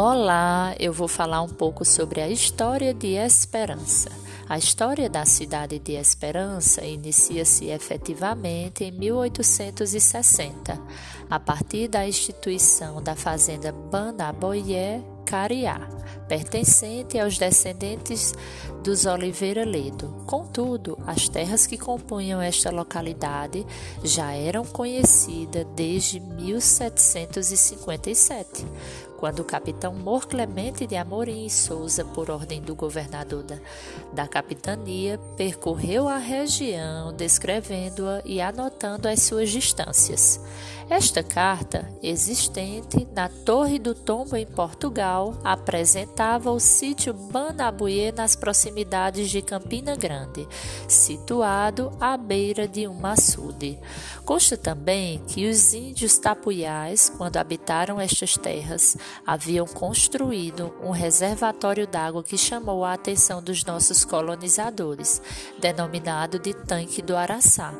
Olá, eu vou falar um pouco sobre a história de Esperança. A história da cidade de Esperança inicia-se efetivamente em 1860, a partir da instituição da fazenda Banaboyé Cariá, pertencente aos descendentes dos Oliveira Ledo. Contudo, as terras que compunham esta localidade já eram conhecidas desde 1757, quando o capitão Mor Clemente de Amorim e Souza, por ordem do governador da, da capitania, percorreu a região, descrevendo-a e anotando as suas distâncias. Esta carta, existente na Torre do Tombo em Portugal, apresentava o sítio Banabuie nas proximidades de Campina Grande, situado à beira de um açude. Consta também que os índios tapuiais, quando habitaram estas terras, haviam construído um reservatório d'água que chamou a atenção dos nossos colonizadores, denominado de Tanque do Araçá.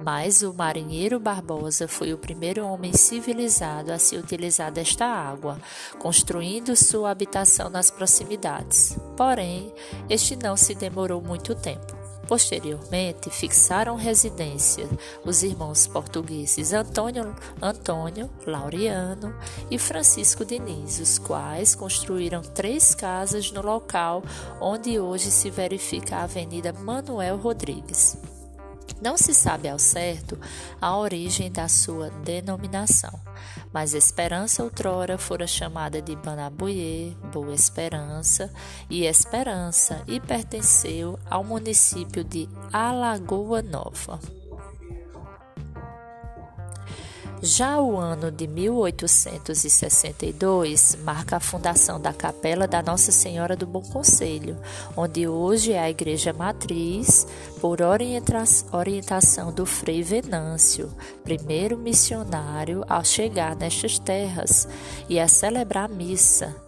Mas o marinheiro Barbosa foi o primeiro homem civilizado a se utilizar desta água, construindo sua habitação nas proximidades. Porém, este não se demorou muito tempo. Posteriormente, fixaram residência os irmãos portugueses Antônio, Antônio Laureano e Francisco Diniz, os quais construíram três casas no local onde hoje se verifica a Avenida Manuel Rodrigues. Não se sabe ao certo a origem da sua denominação, mas Esperança outrora fora chamada de Banabuie, Boa Esperança e Esperança e pertenceu ao município de Alagoa Nova. Já o ano de 1862 marca a fundação da Capela da Nossa Senhora do Bom Conselho, onde hoje é a igreja matriz, por orientação do Frei Venâncio, primeiro missionário ao chegar nestas terras e a celebrar missa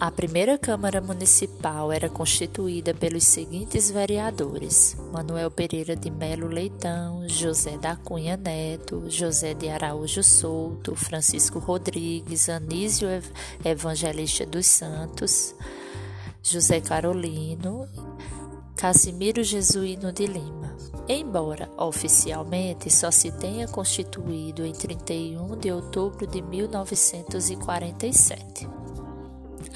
A primeira Câmara Municipal era constituída pelos seguintes vereadores: Manuel Pereira de Melo Leitão, José da Cunha Neto, José de Araújo Souto, Francisco Rodrigues, Anísio Evangelista dos Santos, José Carolino, Casimiro Jesuíno de Lima. Embora oficialmente só se tenha constituído em 31 de outubro de 1947.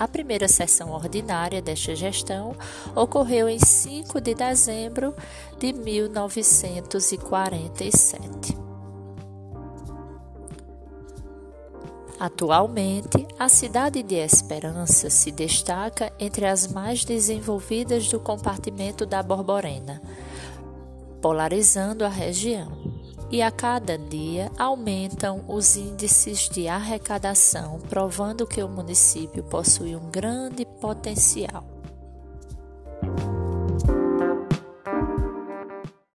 A primeira sessão ordinária desta gestão ocorreu em 5 de dezembro de 1947. Atualmente, a cidade de Esperança se destaca entre as mais desenvolvidas do compartimento da Borborema, polarizando a região e a cada dia aumentam os índices de arrecadação, provando que o município possui um grande potencial.